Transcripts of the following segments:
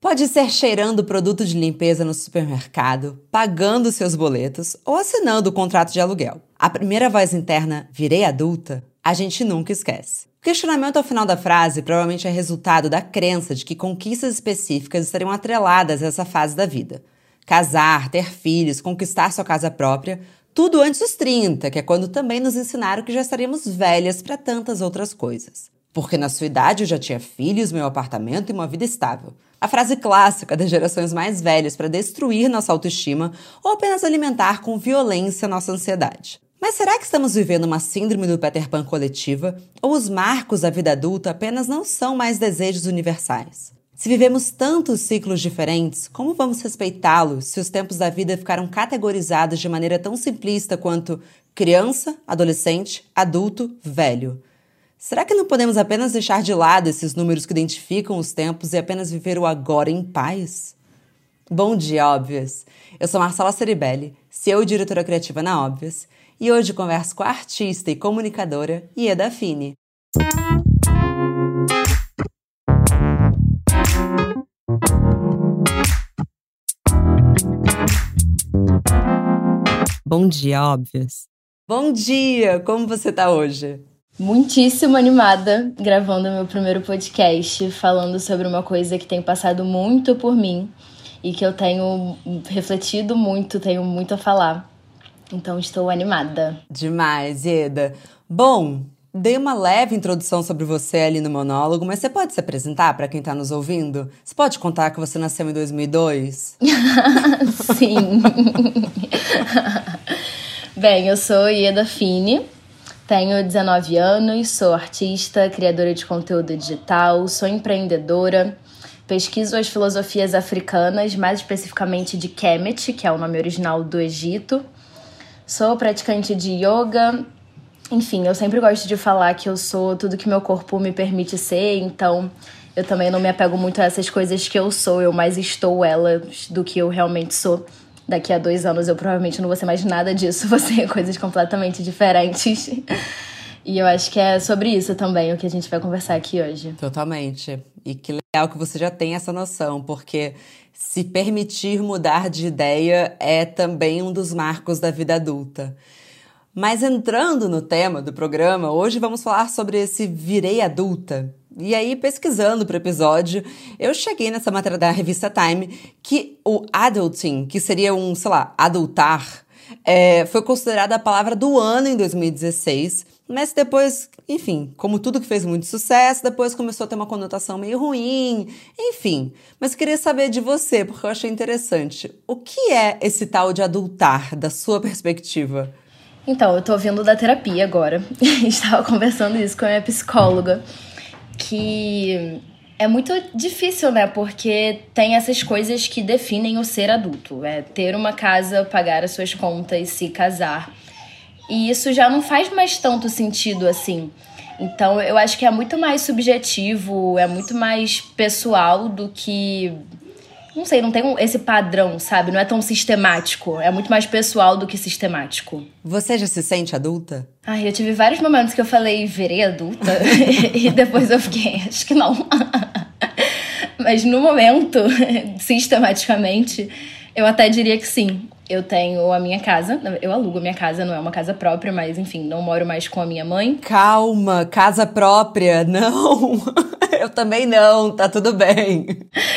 Pode ser cheirando produto de limpeza no supermercado, pagando seus boletos ou assinando o contrato de aluguel. A primeira voz interna, virei adulta, a gente nunca esquece. O questionamento ao final da frase provavelmente é resultado da crença de que conquistas específicas estariam atreladas a essa fase da vida. Casar, ter filhos, conquistar sua casa própria, tudo antes dos 30, que é quando também nos ensinaram que já estaríamos velhas para tantas outras coisas. Porque na sua idade eu já tinha filhos, meu apartamento e uma vida estável. A frase clássica das gerações mais velhas para destruir nossa autoestima ou apenas alimentar com violência nossa ansiedade. Mas será que estamos vivendo uma síndrome do Peter Pan coletiva? Ou os marcos da vida adulta apenas não são mais desejos universais? Se vivemos tantos ciclos diferentes, como vamos respeitá-los se os tempos da vida ficaram categorizados de maneira tão simplista quanto criança, adolescente, adulto, velho? Será que não podemos apenas deixar de lado esses números que identificam os tempos e apenas viver o agora em paz? Bom dia, Óbvias! Eu sou Marcela Ceribelli, CEO e diretora criativa na Óbvias, e hoje converso com a artista e comunicadora Ieda Fini. Bom dia, Óbvias! Bom dia! Como você está hoje? Muitíssimo animada gravando meu primeiro podcast, falando sobre uma coisa que tem passado muito por mim e que eu tenho refletido muito, tenho muito a falar. Então estou animada. Demais, Eda. Bom, dei uma leve introdução sobre você ali no monólogo, mas você pode se apresentar para quem está nos ouvindo? Você pode contar que você nasceu em 2002? Sim. Bem, eu sou Ieda Fini, tenho 19 anos, sou artista, criadora de conteúdo digital, sou empreendedora, pesquiso as filosofias africanas, mais especificamente de Kemet, que é o nome original do Egito. Sou praticante de yoga. Enfim, eu sempre gosto de falar que eu sou tudo que meu corpo me permite ser, então eu também não me apego muito a essas coisas que eu sou, eu mais estou elas do que eu realmente sou daqui a dois anos eu provavelmente não vou ser mais nada disso, vou ser coisas completamente diferentes. E eu acho que é sobre isso também o que a gente vai conversar aqui hoje. Totalmente. E que legal que você já tem essa noção, porque se permitir mudar de ideia é também um dos marcos da vida adulta. Mas entrando no tema do programa, hoje vamos falar sobre esse virei adulta, e aí, pesquisando para o episódio, eu cheguei nessa matéria da revista Time que o adulting, que seria um, sei lá, adultar, é, foi considerada a palavra do ano em 2016, mas depois, enfim, como tudo que fez muito sucesso, depois começou a ter uma conotação meio ruim, enfim. Mas queria saber de você, porque eu achei interessante. O que é esse tal de adultar, da sua perspectiva? Então, eu tô vindo da terapia agora. Estava conversando isso com a minha psicóloga que é muito difícil, né? Porque tem essas coisas que definem o ser adulto. É ter uma casa, pagar as suas contas, se casar. E isso já não faz mais tanto sentido assim. Então eu acho que é muito mais subjetivo, é muito mais pessoal do que não sei, não tem um, esse padrão, sabe? Não é tão sistemático. É muito mais pessoal do que sistemático. Você já se sente adulta? Ai, eu tive vários momentos que eu falei, verei adulta. e depois eu fiquei, acho que não. Mas no momento, sistematicamente, eu até diria que sim. Eu tenho a minha casa, eu alugo a minha casa, não é uma casa própria, mas enfim, não moro mais com a minha mãe. Calma, casa própria, não. Também não, tá tudo bem.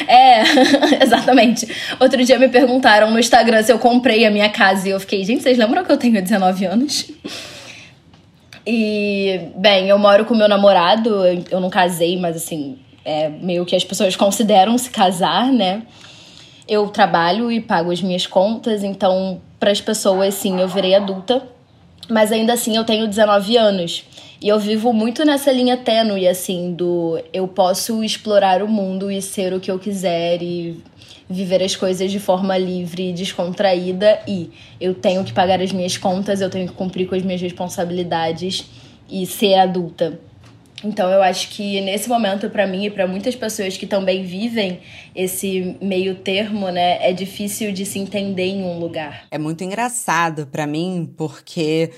É, exatamente. Outro dia me perguntaram no Instagram se eu comprei a minha casa e eu fiquei, gente, vocês lembram que eu tenho 19 anos? E, bem, eu moro com meu namorado, eu não casei, mas assim, é meio que as pessoas consideram se casar, né? Eu trabalho e pago as minhas contas, então, para as pessoas, sim, eu virei adulta, mas ainda assim eu tenho 19 anos. E eu vivo muito nessa linha tênue, assim, do eu posso explorar o mundo e ser o que eu quiser e viver as coisas de forma livre e descontraída e eu tenho que pagar as minhas contas, eu tenho que cumprir com as minhas responsabilidades e ser adulta. Então eu acho que nesse momento para mim e para muitas pessoas que também vivem esse meio termo, né, é difícil de se entender em um lugar. É muito engraçado para mim porque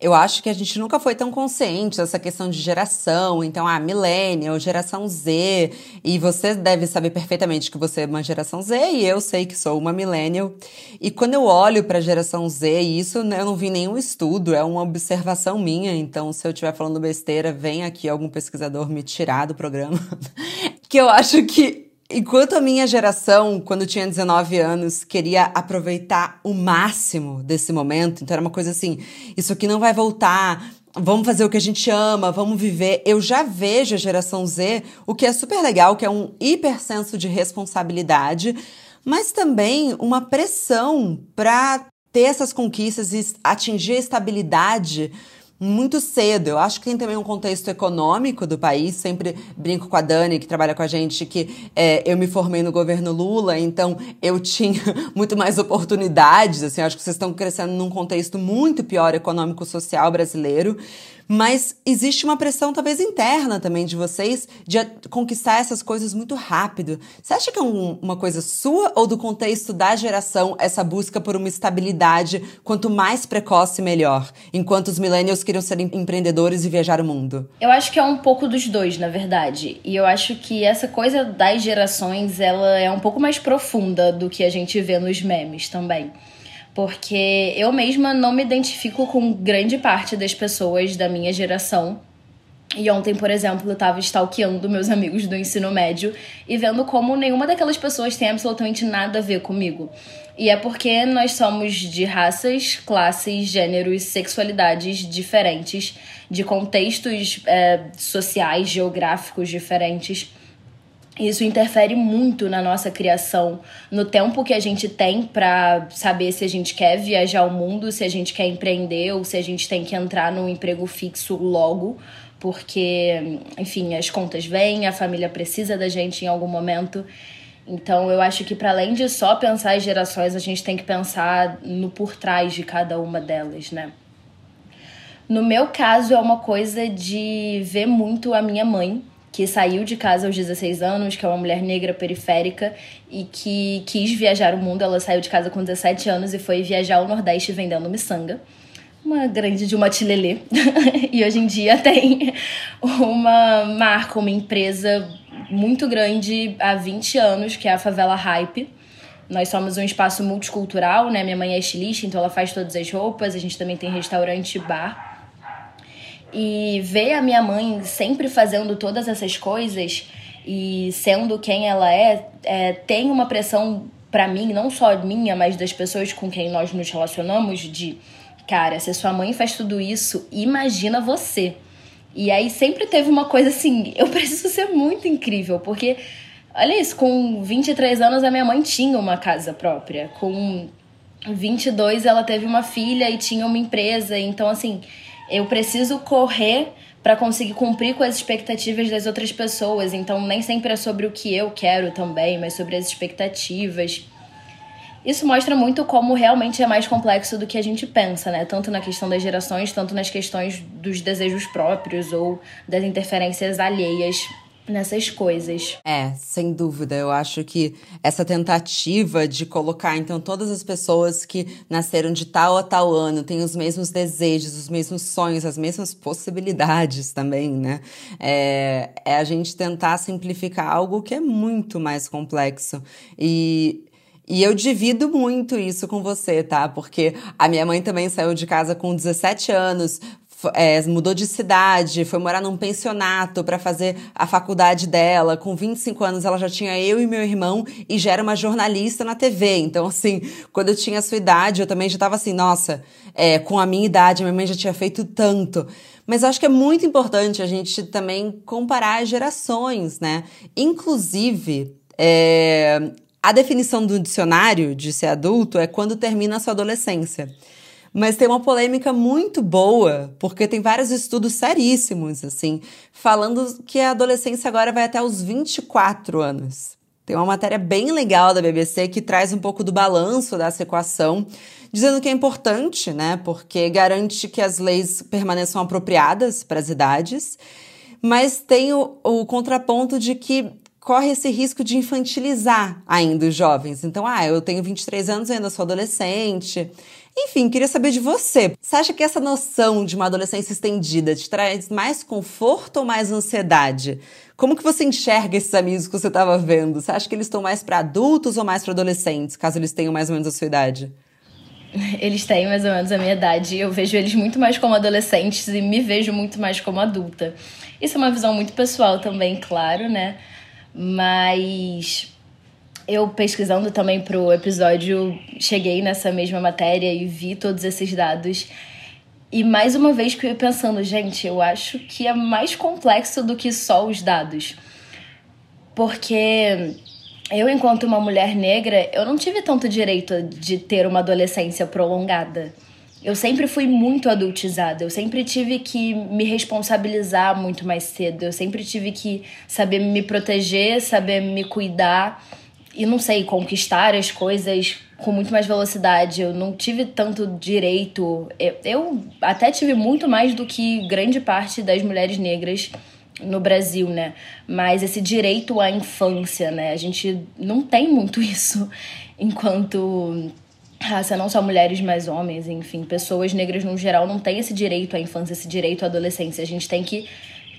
Eu acho que a gente nunca foi tão consciente dessa questão de geração. Então, ah, millennial, geração Z. E você deve saber perfeitamente que você é uma geração Z e eu sei que sou uma millennial. E quando eu olho para a geração Z, isso né, eu não vi nenhum estudo, é uma observação minha. Então, se eu estiver falando besteira, vem aqui algum pesquisador me tirar do programa. que eu acho que Enquanto a minha geração, quando tinha 19 anos, queria aproveitar o máximo desse momento, então era uma coisa assim: isso aqui não vai voltar, vamos fazer o que a gente ama, vamos viver. Eu já vejo a geração Z, o que é super legal, que é um hipersenso de responsabilidade, mas também uma pressão para ter essas conquistas e atingir a estabilidade muito cedo. Eu acho que tem também um contexto econômico do país. Sempre brinco com a Dani, que trabalha com a gente, que é, eu me formei no governo Lula, então eu tinha muito mais oportunidades. Assim, acho que vocês estão crescendo num contexto muito pior econômico-social brasileiro. Mas existe uma pressão, talvez interna também de vocês, de conquistar essas coisas muito rápido. Você acha que é um, uma coisa sua ou do contexto da geração, essa busca por uma estabilidade, quanto mais precoce, melhor? Enquanto os millennials queriam ser empreendedores e viajar o mundo? Eu acho que é um pouco dos dois, na verdade. E eu acho que essa coisa das gerações, ela é um pouco mais profunda do que a gente vê nos memes também porque eu mesma não me identifico com grande parte das pessoas da minha geração. E ontem, por exemplo, eu tava stalkeando meus amigos do ensino médio e vendo como nenhuma daquelas pessoas tem absolutamente nada a ver comigo. E é porque nós somos de raças, classes, gêneros, sexualidades diferentes, de contextos é, sociais, geográficos diferentes. Isso interfere muito na nossa criação, no tempo que a gente tem para saber se a gente quer viajar o mundo, se a gente quer empreender ou se a gente tem que entrar num emprego fixo logo, porque, enfim, as contas vêm, a família precisa da gente em algum momento. Então, eu acho que para além de só pensar as gerações, a gente tem que pensar no por trás de cada uma delas, né? No meu caso, é uma coisa de ver muito a minha mãe que saiu de casa aos 16 anos, que é uma mulher negra periférica e que quis viajar o mundo. Ela saiu de casa com 17 anos e foi viajar ao Nordeste vendendo miçanga. Uma grande de uma tilelê. e hoje em dia tem uma marca, uma empresa muito grande há 20 anos, que é a Favela Hype. Nós somos um espaço multicultural, né? Minha mãe é estilista, então ela faz todas as roupas. A gente também tem restaurante e bar. E ver a minha mãe sempre fazendo todas essas coisas e sendo quem ela é, é tem uma pressão para mim, não só minha, mas das pessoas com quem nós nos relacionamos, de cara, se sua mãe faz tudo isso, imagina você. E aí sempre teve uma coisa assim, eu preciso ser muito incrível, porque olha isso, com 23 anos a minha mãe tinha uma casa própria, com 22 ela teve uma filha e tinha uma empresa, então assim, eu preciso correr para conseguir cumprir com as expectativas das outras pessoas. Então, nem sempre é sobre o que eu quero também, mas sobre as expectativas. Isso mostra muito como realmente é mais complexo do que a gente pensa, né? Tanto na questão das gerações, tanto nas questões dos desejos próprios ou das interferências alheias nessas coisas. É, sem dúvida. Eu acho que essa tentativa de colocar, então, todas as pessoas que nasceram de tal a tal ano têm os mesmos desejos, os mesmos sonhos, as mesmas possibilidades também, né? É, é a gente tentar simplificar algo que é muito mais complexo. E e eu divido muito isso com você, tá? Porque a minha mãe também saiu de casa com 17 anos, é, mudou de cidade, foi morar num pensionato para fazer a faculdade dela. Com 25 anos, ela já tinha eu e meu irmão e já era uma jornalista na TV. Então, assim, quando eu tinha a sua idade, eu também já estava assim, nossa, é, com a minha idade, minha mãe já tinha feito tanto. Mas eu acho que é muito importante a gente também comparar as gerações, né? Inclusive, é, a definição do dicionário de ser adulto é quando termina a sua adolescência. Mas tem uma polêmica muito boa, porque tem vários estudos seríssimos, assim, falando que a adolescência agora vai até os 24 anos. Tem uma matéria bem legal da BBC que traz um pouco do balanço dessa equação, dizendo que é importante, né? Porque garante que as leis permaneçam apropriadas para as idades, mas tem o, o contraponto de que corre esse risco de infantilizar ainda os jovens. Então, ah, eu tenho 23 anos, ainda sou adolescente. Enfim, queria saber de você. Você acha que essa noção de uma adolescência estendida te traz mais conforto ou mais ansiedade? Como que você enxerga esses amigos que você estava vendo? Você acha que eles estão mais para adultos ou mais para adolescentes, caso eles tenham mais ou menos a sua idade? Eles têm mais ou menos a minha idade. Eu vejo eles muito mais como adolescentes e me vejo muito mais como adulta. Isso é uma visão muito pessoal também, claro, né? Mas eu pesquisando também pro episódio, cheguei nessa mesma matéria e vi todos esses dados. E mais uma vez que eu ia pensando, gente, eu acho que é mais complexo do que só os dados. Porque eu, enquanto uma mulher negra, eu não tive tanto direito de ter uma adolescência prolongada. Eu sempre fui muito adultizada, eu sempre tive que me responsabilizar muito mais cedo, eu sempre tive que saber me proteger, saber me cuidar e não sei, conquistar as coisas com muito mais velocidade. Eu não tive tanto direito. Eu, até tive muito mais do que grande parte das mulheres negras no Brasil, né? Mas esse direito à infância, né? A gente não tem muito isso enquanto raça, não só mulheres, mas homens, enfim, pessoas negras no geral não têm esse direito à infância, esse direito à adolescência. A gente tem que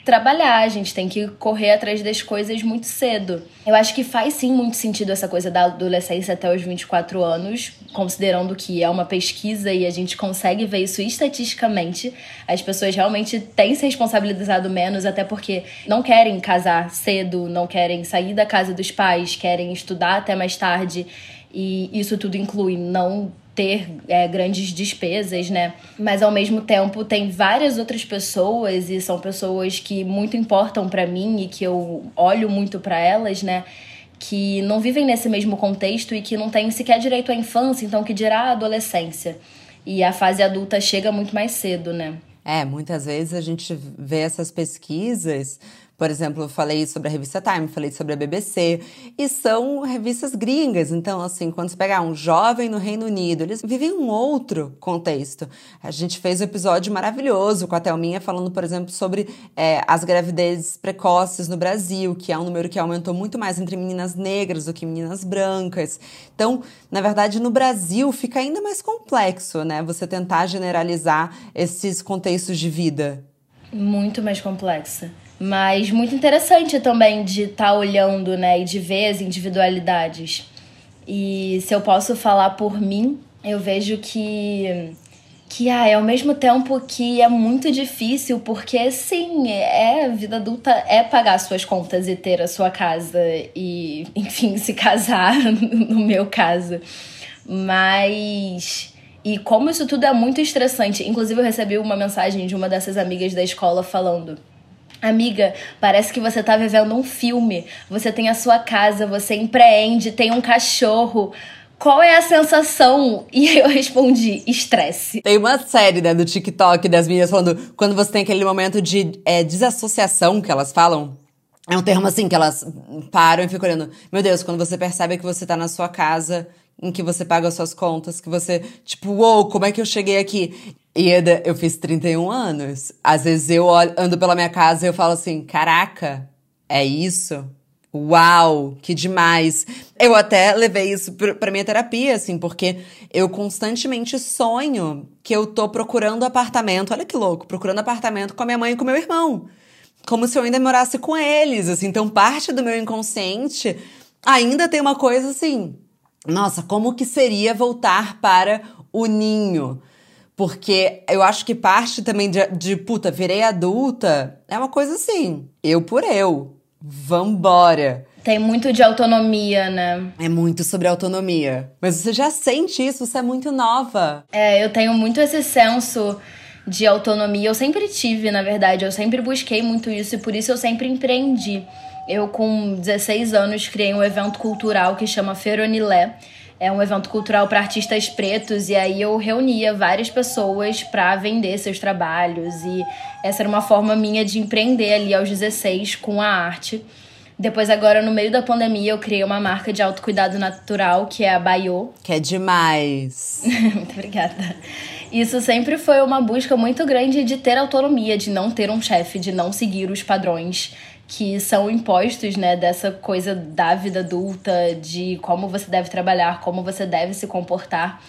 trabalhar, a gente tem que correr atrás das coisas muito cedo. Eu acho que faz sim muito sentido essa coisa da adolescência até os 24 anos, considerando que é uma pesquisa e a gente consegue ver isso estatisticamente. As pessoas realmente têm se responsabilizado menos, até porque não querem casar cedo, não querem sair da casa dos pais, querem estudar até mais tarde. E isso tudo inclui não ter é, grandes despesas, né? Mas ao mesmo tempo tem várias outras pessoas e são pessoas que muito importam para mim e que eu olho muito para elas, né? Que não vivem nesse mesmo contexto e que não têm sequer direito à infância, então que dirá a adolescência. E a fase adulta chega muito mais cedo, né? É, muitas vezes a gente vê essas pesquisas por exemplo, eu falei sobre a revista Time, falei sobre a BBC, e são revistas gringas. Então, assim, quando você pegar um jovem no Reino Unido, eles vivem um outro contexto. A gente fez um episódio maravilhoso com a Thelminha falando, por exemplo, sobre é, as gravidezes precoces no Brasil, que é um número que aumentou muito mais entre meninas negras do que meninas brancas. Então, na verdade, no Brasil fica ainda mais complexo, né? Você tentar generalizar esses contextos de vida. Muito mais complexa. Mas muito interessante também de estar tá olhando, né, e de ver as individualidades. E se eu posso falar por mim, eu vejo que que ah, é ao mesmo tempo que é muito difícil, porque sim, é vida adulta é pagar suas contas e ter a sua casa e, enfim, se casar, no meu caso. Mas e como isso tudo é muito estressante. Inclusive, eu recebi uma mensagem de uma dessas amigas da escola falando Amiga, parece que você tá vivendo um filme. Você tem a sua casa, você empreende, tem um cachorro. Qual é a sensação? E eu respondi: estresse. Tem uma série né, do TikTok das meninas falando quando você tem aquele momento de é, desassociação que elas falam. É um termo assim que elas param e ficam olhando. Meu Deus, quando você percebe que você tá na sua casa, em que você paga as suas contas, que você, tipo, uou, como é que eu cheguei aqui? E eu fiz 31 anos. Às vezes eu ando pela minha casa e eu falo assim: caraca, é isso? Uau, que demais. Eu até levei isso pra minha terapia, assim, porque eu constantemente sonho que eu tô procurando apartamento. Olha que louco, procurando apartamento com a minha mãe e com meu irmão. Como se eu ainda morasse com eles, assim. Então, parte do meu inconsciente ainda tem uma coisa assim. Nossa, como que seria voltar para o ninho? Porque eu acho que parte também de, de, puta, virei adulta, é uma coisa assim, eu por eu. Vambora. Tem muito de autonomia, né? É muito sobre autonomia. Mas você já sente isso, você é muito nova. É, eu tenho muito esse senso de autonomia. Eu sempre tive, na verdade. Eu sempre busquei muito isso e por isso eu sempre empreendi. Eu, com 16 anos, criei um evento cultural que chama Feronilé é um evento cultural para artistas pretos e aí eu reunia várias pessoas para vender seus trabalhos e essa era uma forma minha de empreender ali aos 16 com a arte. Depois agora no meio da pandemia eu criei uma marca de autocuidado natural que é a Bayo. Que é demais. muito obrigada. Isso sempre foi uma busca muito grande de ter autonomia, de não ter um chefe, de não seguir os padrões que são impostos, né, dessa coisa da vida adulta, de como você deve trabalhar, como você deve se comportar.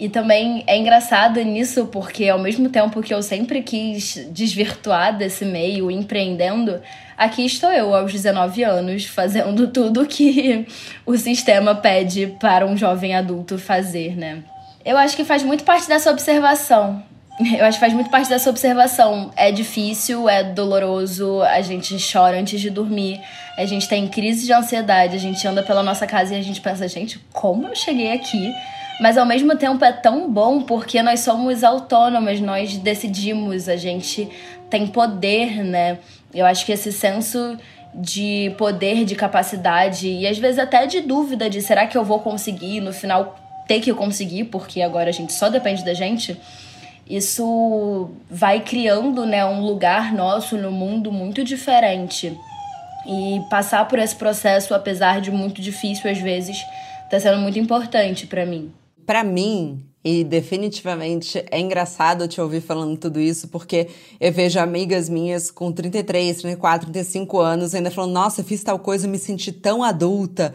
E também é engraçado nisso porque ao mesmo tempo que eu sempre quis desvirtuar desse meio empreendendo, aqui estou eu aos 19 anos fazendo tudo que o sistema pede para um jovem adulto fazer, né? Eu acho que faz muito parte dessa observação Eu acho que faz muito parte dessa observação. É difícil, é doloroso, a gente chora antes de dormir, a gente tem crise de ansiedade, a gente anda pela nossa casa e a gente pensa, gente, como eu cheguei aqui? Mas ao mesmo tempo é tão bom porque nós somos autônomas, nós decidimos, a gente tem poder, né? Eu acho que esse senso de poder, de capacidade e às vezes até de dúvida de será que eu vou conseguir, no final ter que conseguir, porque agora a gente só depende da gente isso vai criando né, um lugar nosso no mundo muito diferente. E passar por esse processo, apesar de muito difícil às vezes, está sendo muito importante para mim. Para mim, e definitivamente é engraçado te ouvir falando tudo isso, porque eu vejo amigas minhas com 33, 34, 35 anos ainda falando: nossa, fiz tal coisa, eu me senti tão adulta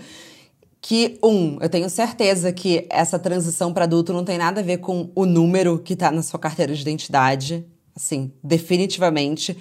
que, um, eu tenho certeza que essa transição para adulto não tem nada a ver com o número que está na sua carteira de identidade, assim, definitivamente.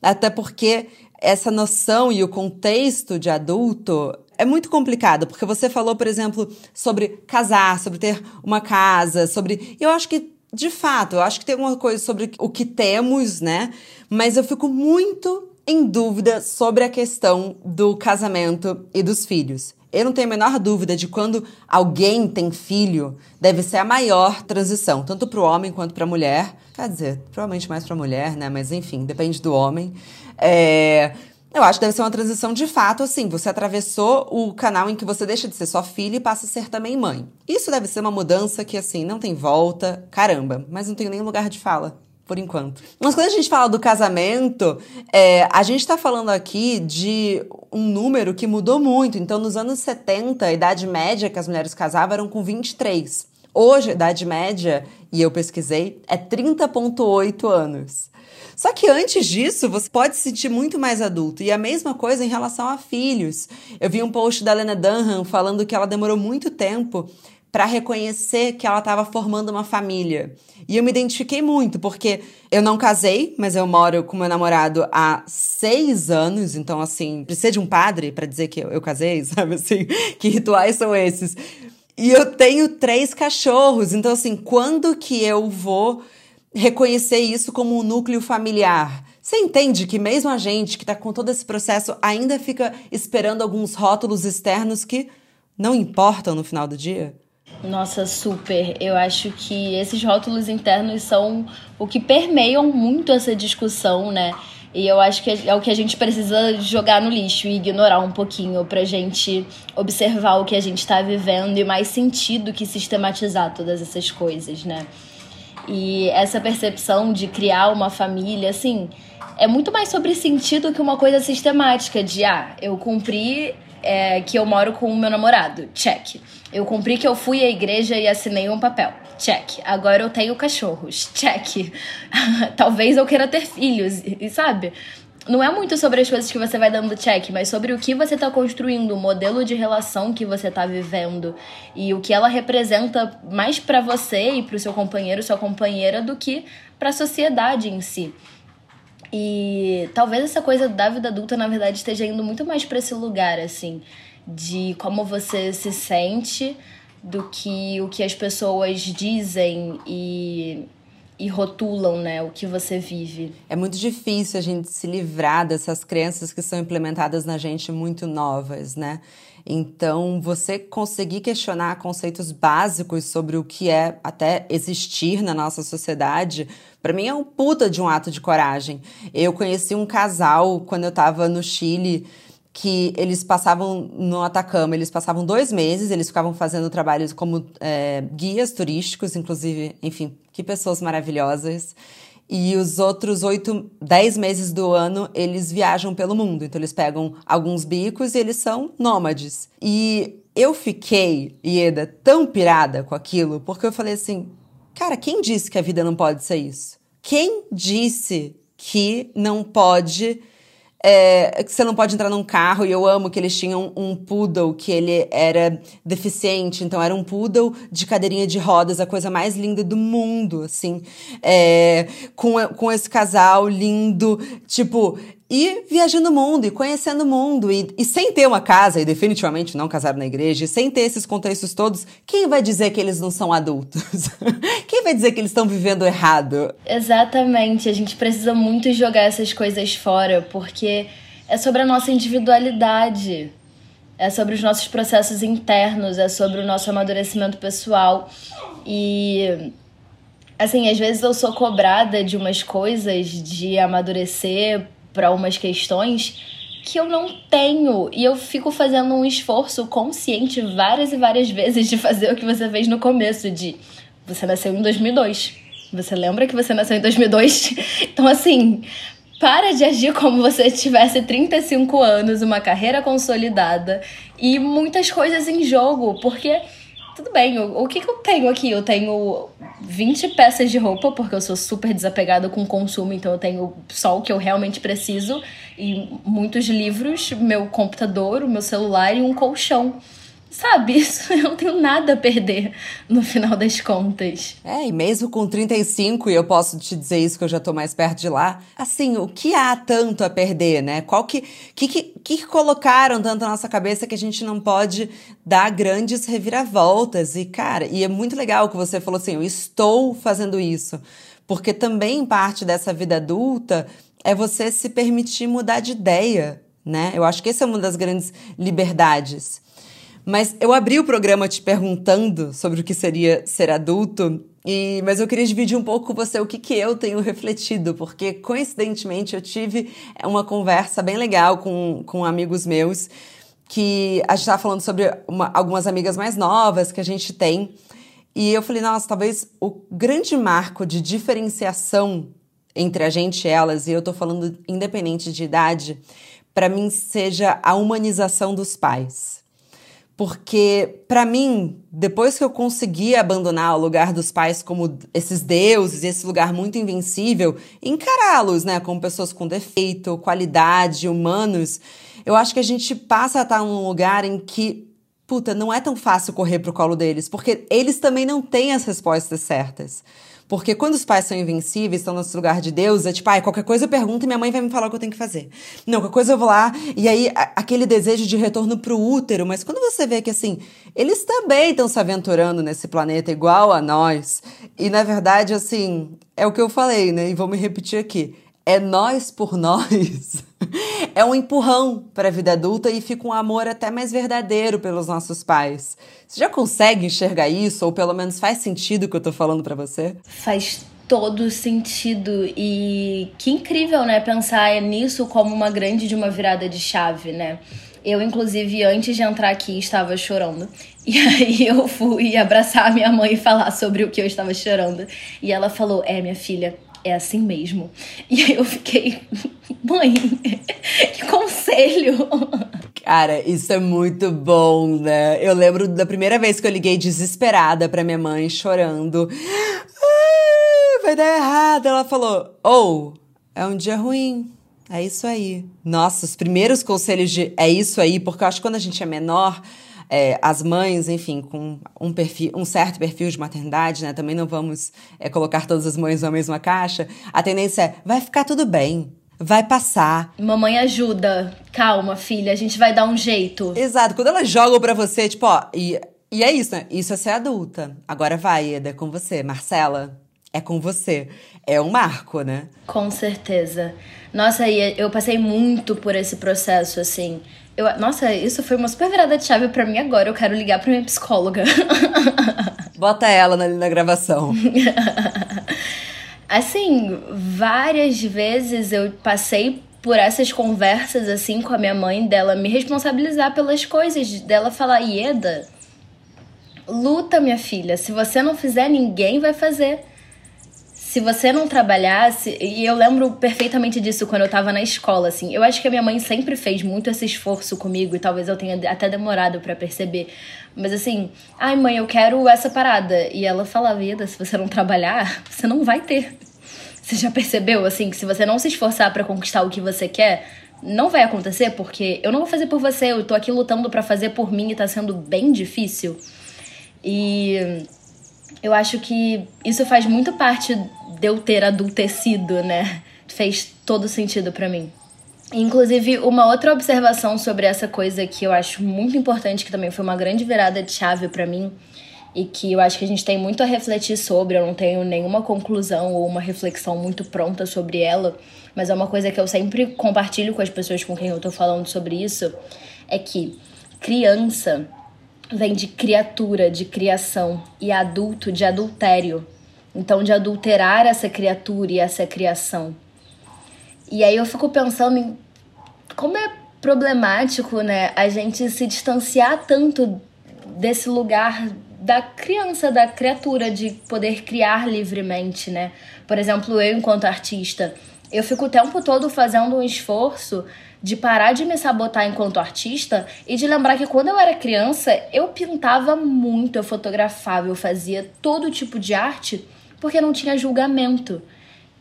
Até porque essa noção e o contexto de adulto é muito complicado, porque você falou, por exemplo, sobre casar, sobre ter uma casa, sobre. Eu acho que, de fato, eu acho que tem alguma coisa sobre o que temos, né? Mas eu fico muito em dúvida sobre a questão do casamento e dos filhos. Eu não tenho a menor dúvida de quando alguém tem filho, deve ser a maior transição, tanto para o homem quanto para a mulher. Quer dizer, provavelmente mais para a mulher, né? Mas enfim, depende do homem. É... Eu acho que deve ser uma transição de fato, assim. Você atravessou o canal em que você deixa de ser só filha e passa a ser também mãe. Isso deve ser uma mudança que, assim, não tem volta. Caramba, mas não tenho nenhum lugar de fala por enquanto. Mas quando a gente fala do casamento, é, a gente está falando aqui de um número que mudou muito. Então, nos anos 70, a idade média que as mulheres casavam eram com 23. Hoje, a idade média, e eu pesquisei, é 30,8 anos. Só que antes disso, você pode se sentir muito mais adulto. E a mesma coisa em relação a filhos. Eu vi um post da Lena Dunham falando que ela demorou muito tempo para reconhecer que ela estava formando uma família. E eu me identifiquei muito, porque eu não casei, mas eu moro com meu namorado há seis anos, então, assim, precisa de um padre para dizer que eu, eu casei, sabe assim? Que rituais são esses? E eu tenho três cachorros, então, assim, quando que eu vou reconhecer isso como um núcleo familiar? Você entende que mesmo a gente que está com todo esse processo ainda fica esperando alguns rótulos externos que não importam no final do dia? Nossa, super. Eu acho que esses rótulos internos são o que permeiam muito essa discussão, né? E eu acho que é o que a gente precisa jogar no lixo e ignorar um pouquinho pra gente observar o que a gente tá vivendo e mais sentido que sistematizar todas essas coisas, né? E essa percepção de criar uma família, assim, é muito mais sobre sentido que uma coisa sistemática de, ah, eu cumpri é, que eu moro com o meu namorado. Check. Eu cumpri que eu fui à igreja e assinei um papel. Check. Agora eu tenho cachorros. Check. Talvez eu queira ter filhos. E sabe? Não é muito sobre as coisas que você vai dando check, mas sobre o que você está construindo, o modelo de relação que você está vivendo e o que ela representa mais para você e para o seu companheiro, sua companheira, do que para a sociedade em si. E talvez essa coisa da vida adulta, na verdade, esteja indo muito mais para esse lugar, assim, de como você se sente do que o que as pessoas dizem e, e rotulam, né, o que você vive. É muito difícil a gente se livrar dessas crenças que são implementadas na gente muito novas, né? Então, você conseguir questionar conceitos básicos sobre o que é até existir na nossa sociedade, para mim é um puta de um ato de coragem. Eu conheci um casal quando eu estava no Chile que eles passavam no Atacama, eles passavam dois meses, eles ficavam fazendo trabalhos como é, guias turísticos, inclusive, enfim, que pessoas maravilhosas. E os outros oito, dez meses do ano, eles viajam pelo mundo. Então, eles pegam alguns bicos e eles são nômades. E eu fiquei, Ieda, tão pirada com aquilo, porque eu falei assim: cara, quem disse que a vida não pode ser isso? Quem disse que não pode é, que você não pode entrar num carro, e eu amo que eles tinham um poodle que ele era deficiente, então era um poodle de cadeirinha de rodas, a coisa mais linda do mundo, assim, é, com, com esse casal lindo, tipo, e viajando o mundo e conhecendo o mundo e, e, sem ter uma casa, e definitivamente não casar na igreja, e sem ter esses contextos todos, quem vai dizer que eles não são adultos? quem vai dizer que eles estão vivendo errado? Exatamente, a gente precisa muito jogar essas coisas fora, porque é sobre a nossa individualidade, é sobre os nossos processos internos, é sobre o nosso amadurecimento pessoal. E assim, às vezes eu sou cobrada de umas coisas de amadurecer para umas questões que eu não tenho e eu fico fazendo um esforço consciente várias e várias vezes de fazer o que você fez no começo de você nasceu em 2002. Você lembra que você nasceu em 2002? Então assim, para de agir como você tivesse 35 anos, uma carreira consolidada e muitas coisas em jogo, porque tudo bem, o, o que, que eu tenho aqui? Eu tenho 20 peças de roupa, porque eu sou super desapegada com o consumo, então eu tenho só o que eu realmente preciso, e muitos livros, meu computador, o meu celular e um colchão sabe, isso eu não tenho nada a perder no final das contas. É, e mesmo com 35, e eu posso te dizer isso que eu já tô mais perto de lá, assim, o que há tanto a perder, né? Qual que que, que, que colocaram tanto na nossa cabeça que a gente não pode dar grandes reviravoltas? E, cara, e é muito legal que você falou assim, eu estou fazendo isso. Porque também parte dessa vida adulta é você se permitir mudar de ideia, né? Eu acho que essa é uma das grandes liberdades. Mas eu abri o programa te perguntando sobre o que seria ser adulto, e, mas eu queria dividir um pouco com você o que, que eu tenho refletido, porque coincidentemente eu tive uma conversa bem legal com, com amigos meus, que a gente estava falando sobre uma, algumas amigas mais novas que a gente tem. E eu falei, nossa, talvez o grande marco de diferenciação entre a gente e elas, e eu tô falando independente de idade, para mim seja a humanização dos pais. Porque, para mim, depois que eu consegui abandonar o lugar dos pais como esses deuses, esse lugar muito invencível, encará-los, né, como pessoas com defeito, qualidade, humanos, eu acho que a gente passa a estar num lugar em que, puta, não é tão fácil correr pro colo deles, porque eles também não têm as respostas certas. Porque quando os pais são invencíveis, estão nesse lugar de Deus, é tipo, ai, qualquer coisa eu pergunto e minha mãe vai me falar o que eu tenho que fazer. Não, qualquer coisa eu vou lá, e aí aquele desejo de retorno pro útero. Mas quando você vê que, assim, eles também estão se aventurando nesse planeta igual a nós, e na verdade, assim, é o que eu falei, né? E vou me repetir aqui é nós por nós. é um empurrão para a vida adulta e fica um amor até mais verdadeiro pelos nossos pais. Você já consegue enxergar isso ou pelo menos faz sentido o que eu tô falando para você? Faz todo sentido e que incrível, né, pensar nisso como uma grande de uma virada de chave, né? Eu, inclusive, antes de entrar aqui, estava chorando. E aí eu fui abraçar a minha mãe e falar sobre o que eu estava chorando. E ela falou: É, minha filha, é assim mesmo. E aí eu fiquei, mãe, que conselho! Cara, isso é muito bom, né? Eu lembro da primeira vez que eu liguei desesperada pra minha mãe, chorando. Ah, vai dar errado. Ela falou: Ou, oh, é um dia ruim. É isso aí. Nossa, os primeiros conselhos de é isso aí, porque eu acho que quando a gente é menor, é, as mães, enfim, com um, perfil, um certo perfil de maternidade, né? Também não vamos é, colocar todas as mães na mesma caixa. A tendência é, vai ficar tudo bem. Vai passar. Mamãe ajuda. Calma, filha, a gente vai dar um jeito. Exato. Quando elas jogam pra você, tipo, ó, e, e é isso, né? Isso é ser adulta. Agora vai, Eda, é com você. Marcela, é com você. É um marco, né? Com certeza. Nossa, e eu passei muito por esse processo, assim. Eu, nossa, isso foi uma super virada de chave para mim agora. Eu quero ligar pra minha psicóloga. Bota ela na, na gravação. assim, várias vezes eu passei por essas conversas assim com a minha mãe dela me responsabilizar pelas coisas, dela falar, Ieda, luta, minha filha. Se você não fizer, ninguém vai fazer se você não trabalhasse, e eu lembro perfeitamente disso quando eu tava na escola, assim. Eu acho que a minha mãe sempre fez muito esse esforço comigo e talvez eu tenha até demorado para perceber. Mas assim, ai mãe, eu quero essa parada. E ela falava, vida, se você não trabalhar, você não vai ter. Você já percebeu, assim, que se você não se esforçar para conquistar o que você quer, não vai acontecer porque eu não vou fazer por você, eu tô aqui lutando para fazer por mim e tá sendo bem difícil. E eu acho que isso faz muito parte eu ter adultecido, né? Fez todo sentido para mim. Inclusive, uma outra observação sobre essa coisa que eu acho muito importante, que também foi uma grande virada de chave para mim, e que eu acho que a gente tem muito a refletir sobre, eu não tenho nenhuma conclusão ou uma reflexão muito pronta sobre ela, mas é uma coisa que eu sempre compartilho com as pessoas com quem eu tô falando sobre isso, é que criança vem de criatura, de criação, e adulto de adultério. Então, de adulterar essa criatura e essa criação. E aí eu fico pensando em como é problemático, né, a gente se distanciar tanto desse lugar da criança, da criatura, de poder criar livremente, né? Por exemplo, eu, enquanto artista, eu fico o tempo todo fazendo um esforço de parar de me sabotar enquanto artista e de lembrar que quando eu era criança, eu pintava muito, eu fotografava, eu fazia todo tipo de arte porque não tinha julgamento.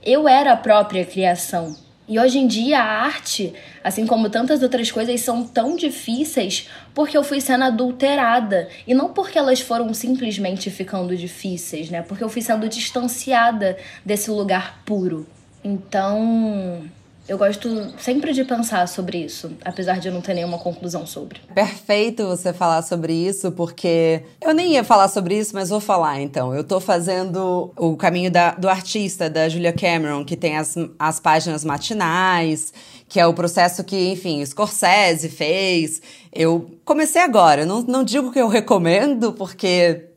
Eu era a própria criação. E hoje em dia a arte, assim como tantas outras coisas, são tão difíceis porque eu fui sendo adulterada. E não porque elas foram simplesmente ficando difíceis, né? Porque eu fui sendo distanciada desse lugar puro. Então, eu gosto sempre de pensar sobre isso, apesar de eu não ter nenhuma conclusão sobre. Perfeito você falar sobre isso, porque eu nem ia falar sobre isso, mas vou falar então. Eu tô fazendo o caminho da, do artista, da Julia Cameron, que tem as, as páginas matinais, que é o processo que, enfim, Scorsese fez. Eu comecei agora, não, não digo que eu recomendo, porque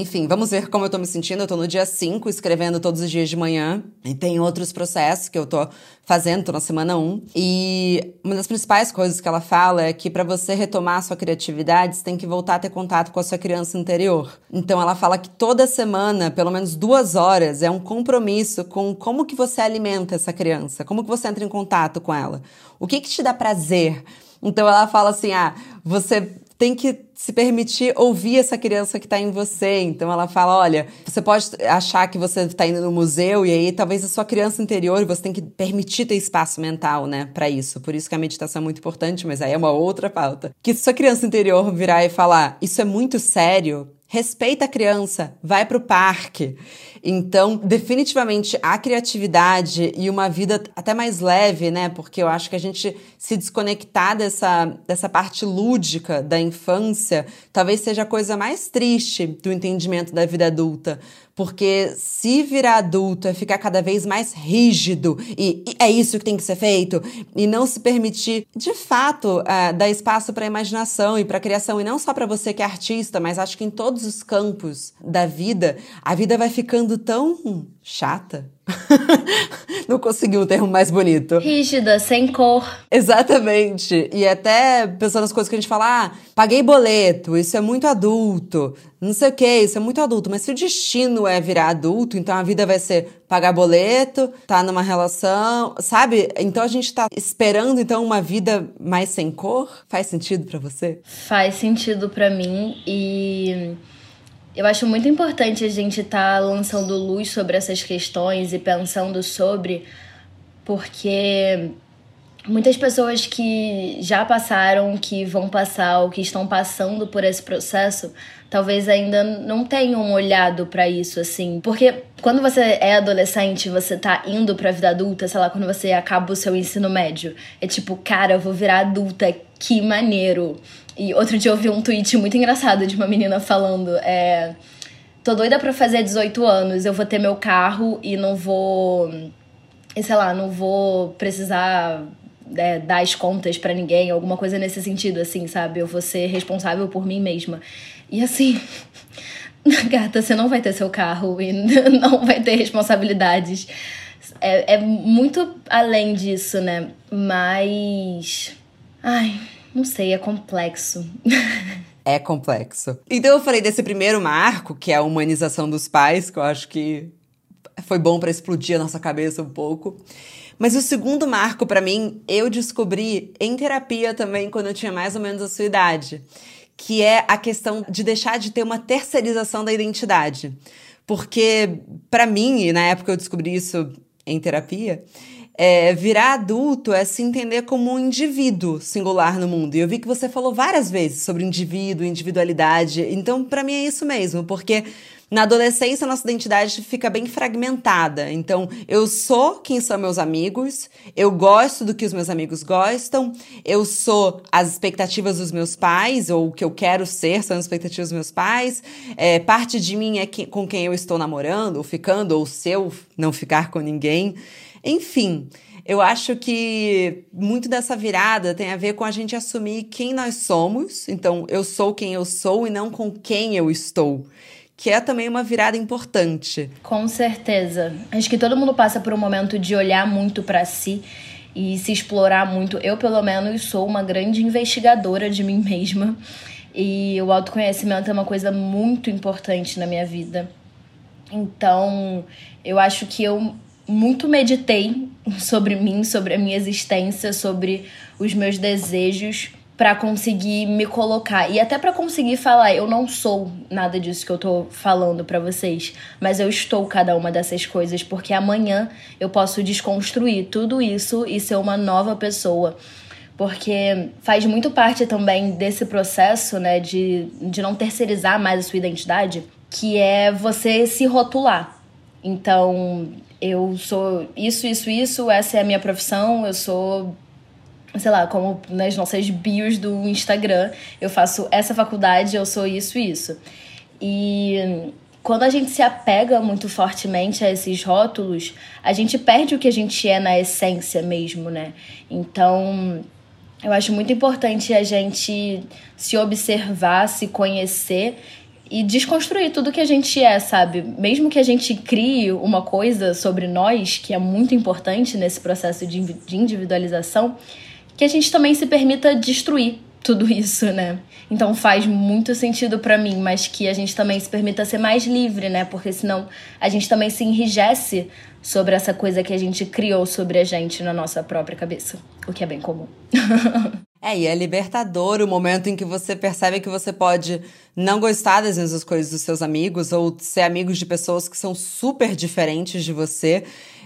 enfim, vamos ver como eu tô me sentindo. Eu tô no dia 5, escrevendo todos os dias de manhã. E tem outros processos que eu tô fazendo, tô na semana 1. Um. E uma das principais coisas que ela fala é que para você retomar a sua criatividade, você tem que voltar a ter contato com a sua criança interior. Então ela fala que toda semana, pelo menos duas horas, é um compromisso com como que você alimenta essa criança, como que você entra em contato com ela. O que que te dá prazer? Então ela fala assim: ah, você tem que se permitir ouvir essa criança que está em você. Então ela fala: olha, você pode achar que você está indo no museu e aí talvez a sua criança interior você tem que permitir ter espaço mental, né, para isso. Por isso que a meditação é muito importante, mas aí é uma outra pauta. Que sua criança interior virar e falar: isso é muito sério, respeita a criança, vai para o parque. Então, definitivamente, a criatividade e uma vida até mais leve, né? Porque eu acho que a gente se desconectar dessa, dessa parte lúdica da infância talvez seja a coisa mais triste do entendimento da vida adulta. Porque se virar adulto é ficar cada vez mais rígido e, e é isso que tem que ser feito e não se permitir, de fato, uh, dar espaço para imaginação e para criação. E não só para você que é artista, mas acho que em todos os campos da vida, a vida vai ficando tão chata. Não conseguiu um termo mais bonito. Rígida, sem cor. Exatamente. E até pensando nas coisas que a gente fala, ah, paguei boleto, isso é muito adulto. Não sei o que, isso é muito adulto. Mas se o destino é virar adulto, então a vida vai ser pagar boleto, tá numa relação, sabe? Então a gente tá esperando então uma vida mais sem cor? Faz sentido para você? Faz sentido para mim e eu acho muito importante a gente estar tá lançando luz sobre essas questões e pensando sobre, porque muitas pessoas que já passaram, que vão passar ou que estão passando por esse processo, talvez ainda não tenham olhado para isso assim, porque quando você é adolescente, você tá indo para a vida adulta, sei lá, quando você acaba o seu ensino médio, é tipo, cara, eu vou virar adulta, que maneiro. E outro dia eu vi um tweet muito engraçado de uma menina falando: é, tô doida pra fazer 18 anos, eu vou ter meu carro e não vou. E sei lá, não vou precisar é, dar as contas para ninguém, alguma coisa nesse sentido, assim, sabe? Eu vou ser responsável por mim mesma. E assim. Gata, você não vai ter seu carro e não vai ter responsabilidades. É, é muito além disso, né? Mas. Ai, não sei, é complexo. é complexo. Então eu falei desse primeiro marco, que é a humanização dos pais, que eu acho que foi bom para explodir a nossa cabeça um pouco. Mas o segundo marco para mim, eu descobri em terapia também quando eu tinha mais ou menos a sua idade, que é a questão de deixar de ter uma terceirização da identidade. Porque para mim, e na época eu descobri isso em terapia, é, virar adulto é se entender como um indivíduo singular no mundo. E eu vi que você falou várias vezes sobre indivíduo, individualidade. Então, para mim é isso mesmo, porque na adolescência, nossa identidade fica bem fragmentada. Então, eu sou quem são meus amigos, eu gosto do que os meus amigos gostam, eu sou as expectativas dos meus pais, ou o que eu quero ser são as expectativas dos meus pais. É, parte de mim é que, com quem eu estou namorando, ou ficando, ou se eu não ficar com ninguém. Enfim. Eu acho que muito dessa virada tem a ver com a gente assumir quem nós somos. Então, eu sou quem eu sou e não com quem eu estou que é também uma virada importante. Com certeza. Acho que todo mundo passa por um momento de olhar muito para si e se explorar muito. Eu, pelo menos, sou uma grande investigadora de mim mesma. E o autoconhecimento é uma coisa muito importante na minha vida. Então, eu acho que eu muito meditei sobre mim, sobre a minha existência, sobre os meus desejos para conseguir me colocar e até para conseguir falar, eu não sou nada disso que eu tô falando para vocês, mas eu estou cada uma dessas coisas porque amanhã eu posso desconstruir tudo isso e ser uma nova pessoa. Porque faz muito parte também desse processo, né, de, de não terceirizar mais a sua identidade, que é você se rotular. Então, eu sou isso, isso, isso, essa é a minha profissão, eu sou sei lá, como nas nossas bios do Instagram, eu faço essa faculdade, eu sou isso isso. E quando a gente se apega muito fortemente a esses rótulos, a gente perde o que a gente é na essência mesmo, né? Então, eu acho muito importante a gente se observar, se conhecer e desconstruir tudo que a gente é, sabe? Mesmo que a gente crie uma coisa sobre nós, que é muito importante nesse processo de individualização, que a gente também se permita destruir tudo isso, né? Então faz muito sentido para mim, mas que a gente também se permita ser mais livre, né? Porque senão a gente também se enrijece sobre essa coisa que a gente criou sobre a gente na nossa própria cabeça, o que é bem comum. É, e é libertador o momento em que você percebe que você pode não gostar das mesmas coisas dos seus amigos ou ser amigos de pessoas que são super diferentes de você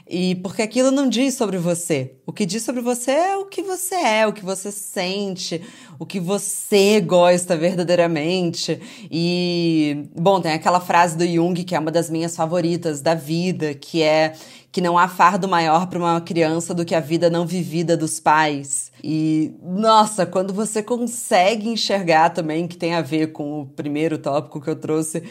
e porque aquilo não diz sobre você. O que diz sobre você é o que você é, o que você sente, o que você gosta verdadeiramente. E, bom, tem aquela frase do Jung que é uma das minhas favoritas da vida, que é que não há fardo maior para uma criança do que a vida não vivida dos pais. E, nossa, quando você consegue enxergar também que tem a ver com o primeiro tópico que eu trouxe,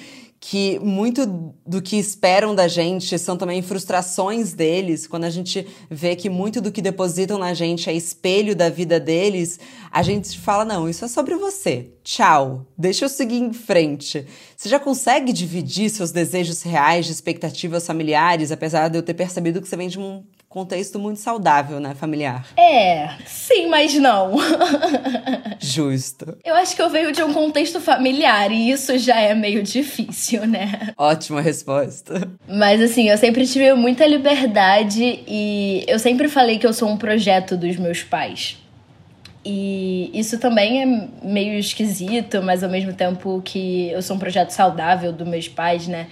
que muito do que esperam da gente são também frustrações deles. Quando a gente vê que muito do que depositam na gente é espelho da vida deles, a gente fala: não, isso é sobre você. Tchau, deixa eu seguir em frente. Você já consegue dividir seus desejos reais de expectativas familiares, apesar de eu ter percebido que você vem de um contexto muito saudável, né, familiar. É, sim, mas não. Justo. Eu acho que eu venho de um contexto familiar e isso já é meio difícil, né? Ótima resposta. Mas assim, eu sempre tive muita liberdade e eu sempre falei que eu sou um projeto dos meus pais. E isso também é meio esquisito, mas ao mesmo tempo que eu sou um projeto saudável dos meus pais, né?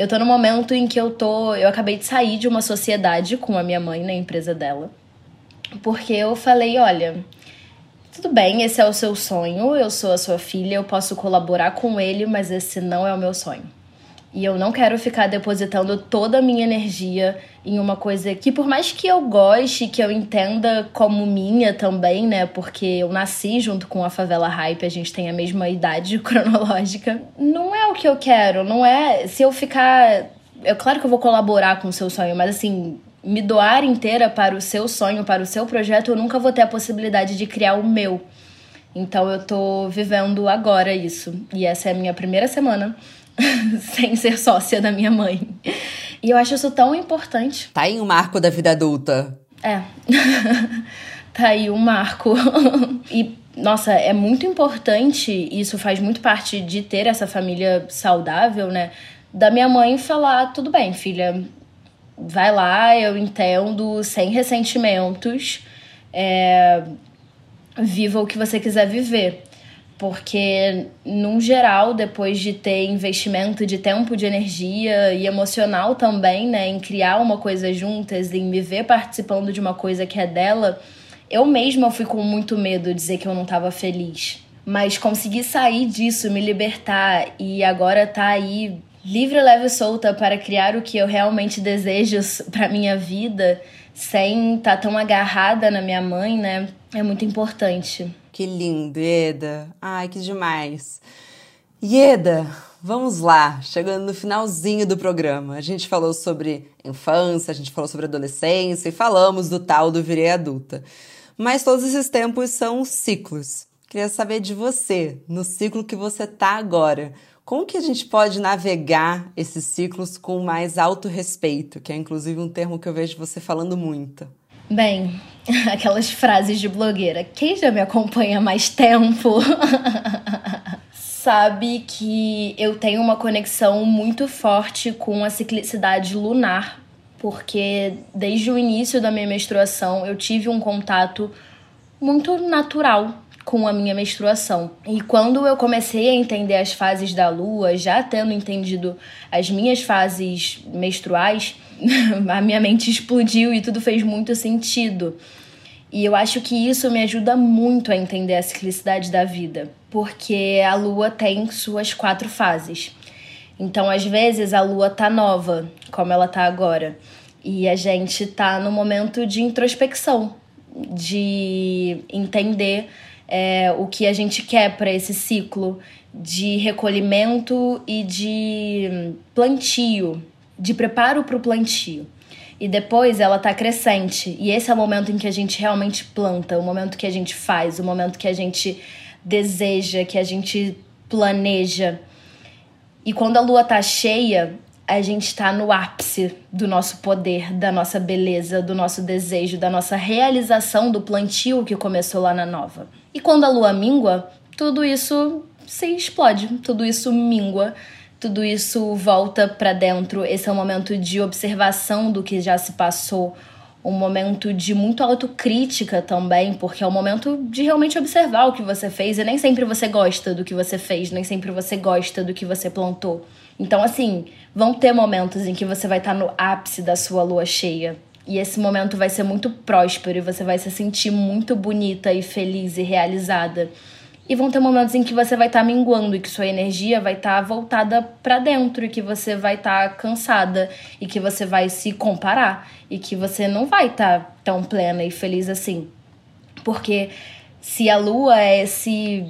Eu tô no momento em que eu tô. Eu acabei de sair de uma sociedade com a minha mãe na empresa dela. Porque eu falei: olha, tudo bem, esse é o seu sonho, eu sou a sua filha, eu posso colaborar com ele, mas esse não é o meu sonho. E eu não quero ficar depositando toda a minha energia em uma coisa que, por mais que eu goste, que eu entenda como minha também, né? Porque eu nasci junto com a favela hype, a gente tem a mesma idade cronológica. Não é o que eu quero, não é. Se eu ficar. É claro que eu vou colaborar com o seu sonho, mas assim, me doar inteira para o seu sonho, para o seu projeto, eu nunca vou ter a possibilidade de criar o meu. Então eu tô vivendo agora isso. E essa é a minha primeira semana sem ser sócia da minha mãe. E eu acho isso tão importante. Tá aí um marco da vida adulta. É. tá aí um marco. e, nossa, é muito importante, isso faz muito parte de ter essa família saudável, né? Da minha mãe falar: tudo bem, filha, vai lá, eu entendo, sem ressentimentos. É, viva o que você quiser viver. Porque, num geral, depois de ter investimento de tempo, de energia e emocional também, né, em criar uma coisa juntas, em me ver participando de uma coisa que é dela, eu mesma fui com muito medo de dizer que eu não estava feliz. Mas consegui sair disso, me libertar e agora tá aí livre, leve e solta para criar o que eu realmente desejo para minha vida, sem estar tá tão agarrada na minha mãe, né? É muito importante. Que lindo, Eda. Ai, que demais. Ieda, vamos lá, chegando no finalzinho do programa. A gente falou sobre infância, a gente falou sobre adolescência e falamos do tal do virei adulta. Mas todos esses tempos são ciclos. Queria saber de você, no ciclo que você tá agora. Como que a gente pode navegar esses ciclos com mais alto respeito, que é inclusive um termo que eu vejo você falando muito? Bem, aquelas frases de blogueira. Quem já me acompanha há mais tempo sabe que eu tenho uma conexão muito forte com a ciclicidade lunar porque desde o início da minha menstruação eu tive um contato muito natural com a minha menstruação. E quando eu comecei a entender as fases da lua, já tendo entendido as minhas fases menstruais, a minha mente explodiu e tudo fez muito sentido. E eu acho que isso me ajuda muito a entender a ciclicidade da vida, porque a lua tem suas quatro fases. Então, às vezes, a lua tá nova, como ela tá agora. E a gente tá no momento de introspecção, de entender é, o que a gente quer para esse ciclo de recolhimento e de plantio, de preparo para o plantio. E depois ela tá crescente. E esse é o momento em que a gente realmente planta, o momento que a gente faz, o momento que a gente deseja, que a gente planeja. E quando a lua tá cheia, a gente está no ápice do nosso poder, da nossa beleza, do nosso desejo, da nossa realização do plantio que começou lá na nova. E quando a lua mingua, tudo isso se explode, tudo isso mingua, tudo isso volta para dentro. Esse é um momento de observação do que já se passou, um momento de muito autocrítica também, porque é o momento de realmente observar o que você fez e nem sempre você gosta do que você fez, nem sempre você gosta do que você plantou. Então, assim, vão ter momentos em que você vai estar no ápice da sua lua cheia. E esse momento vai ser muito próspero e você vai se sentir muito bonita e feliz e realizada. E vão ter momentos em que você vai estar minguando e que sua energia vai estar voltada para dentro e que você vai estar cansada e que você vai se comparar e que você não vai estar tão plena e feliz assim. Porque se a lua é esse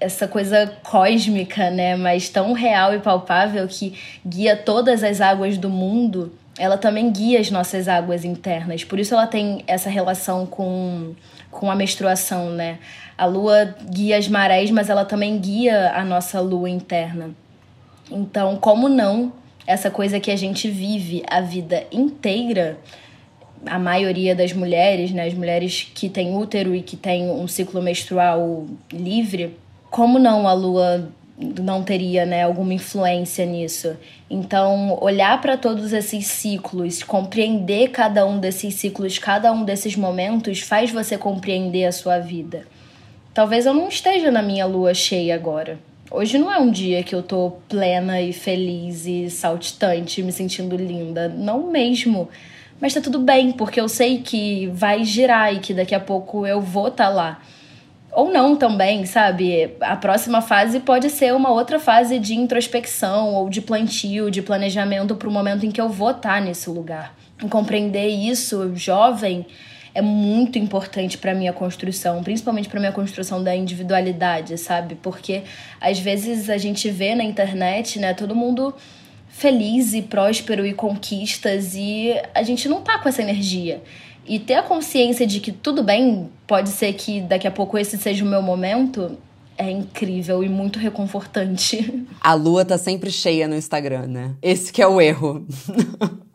essa coisa cósmica, né, mas tão real e palpável que guia todas as águas do mundo, ela também guia as nossas águas internas. Por isso ela tem essa relação com, com a menstruação, né? A lua guia as marés, mas ela também guia a nossa lua interna. Então, como não essa coisa que a gente vive a vida inteira, a maioria das mulheres, né, as mulheres que têm útero e que têm um ciclo menstrual livre, como não a lua não teria né, alguma influência nisso? Então, olhar para todos esses ciclos, compreender cada um desses ciclos, cada um desses momentos, faz você compreender a sua vida. Talvez eu não esteja na minha lua cheia agora. Hoje não é um dia que eu tô plena e feliz e saltitante, me sentindo linda. Não mesmo. Mas tá tudo bem, porque eu sei que vai girar e que daqui a pouco eu vou estar tá lá. Ou não também, sabe? A próxima fase pode ser uma outra fase de introspecção ou de plantio, de planejamento para o momento em que eu vou estar tá nesse lugar. compreender isso jovem é muito importante para minha construção, principalmente para minha construção da individualidade, sabe? Porque às vezes a gente vê na internet, né, todo mundo feliz e próspero e conquistas e a gente não tá com essa energia. E ter a consciência de que tudo bem, pode ser que daqui a pouco esse seja o meu momento, é incrível e muito reconfortante. A lua tá sempre cheia no Instagram, né? Esse que é o erro.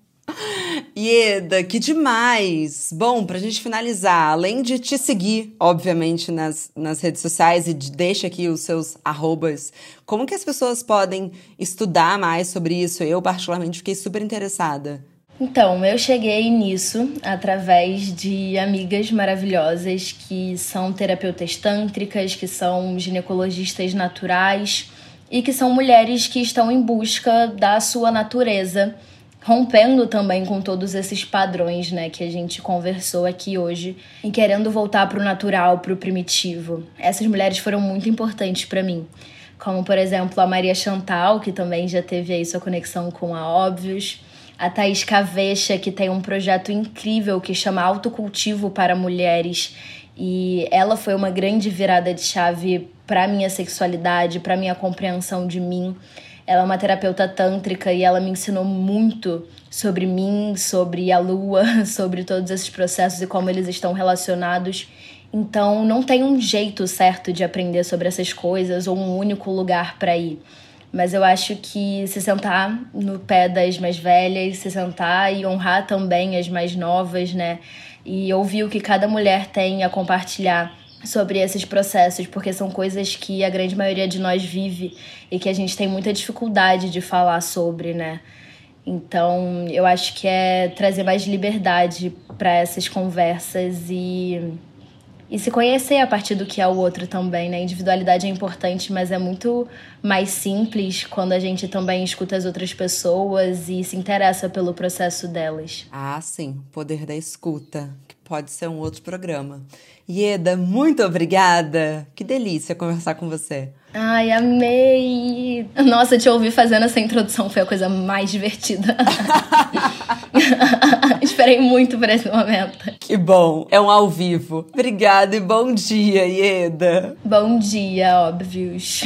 Ieda, que demais! Bom, pra gente finalizar, além de te seguir, obviamente, nas, nas redes sociais e de, deixa aqui os seus arrobas, como que as pessoas podem estudar mais sobre isso? Eu, particularmente, fiquei super interessada. Então, eu cheguei nisso através de amigas maravilhosas que são terapeutas tântricas, que são ginecologistas naturais e que são mulheres que estão em busca da sua natureza, rompendo também com todos esses padrões, né, que a gente conversou aqui hoje e querendo voltar para o natural, para o primitivo. Essas mulheres foram muito importantes para mim como por exemplo a Maria Chantal, que também já teve aí sua conexão com a Óbvios, a Thaís Cavecha, que tem um projeto incrível que chama Autocultivo para Mulheres. E ela foi uma grande virada de chave para minha sexualidade, para minha compreensão de mim. Ela é uma terapeuta tântrica e ela me ensinou muito sobre mim, sobre a lua, sobre todos esses processos e como eles estão relacionados. Então, não tem um jeito certo de aprender sobre essas coisas ou um único lugar para ir. Mas eu acho que se sentar no pé das mais velhas, se sentar e honrar também as mais novas, né? E ouvir o que cada mulher tem a compartilhar sobre esses processos, porque são coisas que a grande maioria de nós vive e que a gente tem muita dificuldade de falar sobre, né? Então, eu acho que é trazer mais liberdade para essas conversas e e se conhecer a partir do que é o outro também, né? Individualidade é importante, mas é muito mais simples quando a gente também escuta as outras pessoas e se interessa pelo processo delas. Ah, sim, poder da escuta, que pode ser um outro programa. Ieda, muito obrigada. Que delícia conversar com você. Ai, amei! Nossa, te ouvir fazendo essa introdução foi a coisa mais divertida. Esperei muito por esse momento. Que bom, é um ao vivo. Obrigada e bom dia, Ieda. Bom dia, óbvios.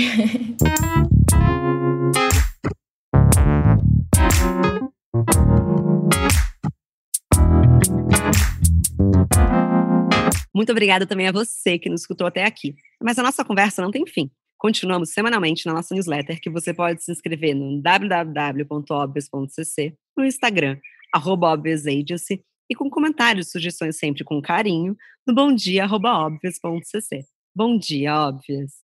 Muito obrigada também a você que nos escutou até aqui. Mas a nossa conversa não tem fim. Continuamos semanalmente na nossa newsletter, que você pode se inscrever no www.obvious.cc, no Instagram, arroba e com comentários e sugestões sempre com carinho, no bomdia.obvious.cc. Bom dia, óbvias!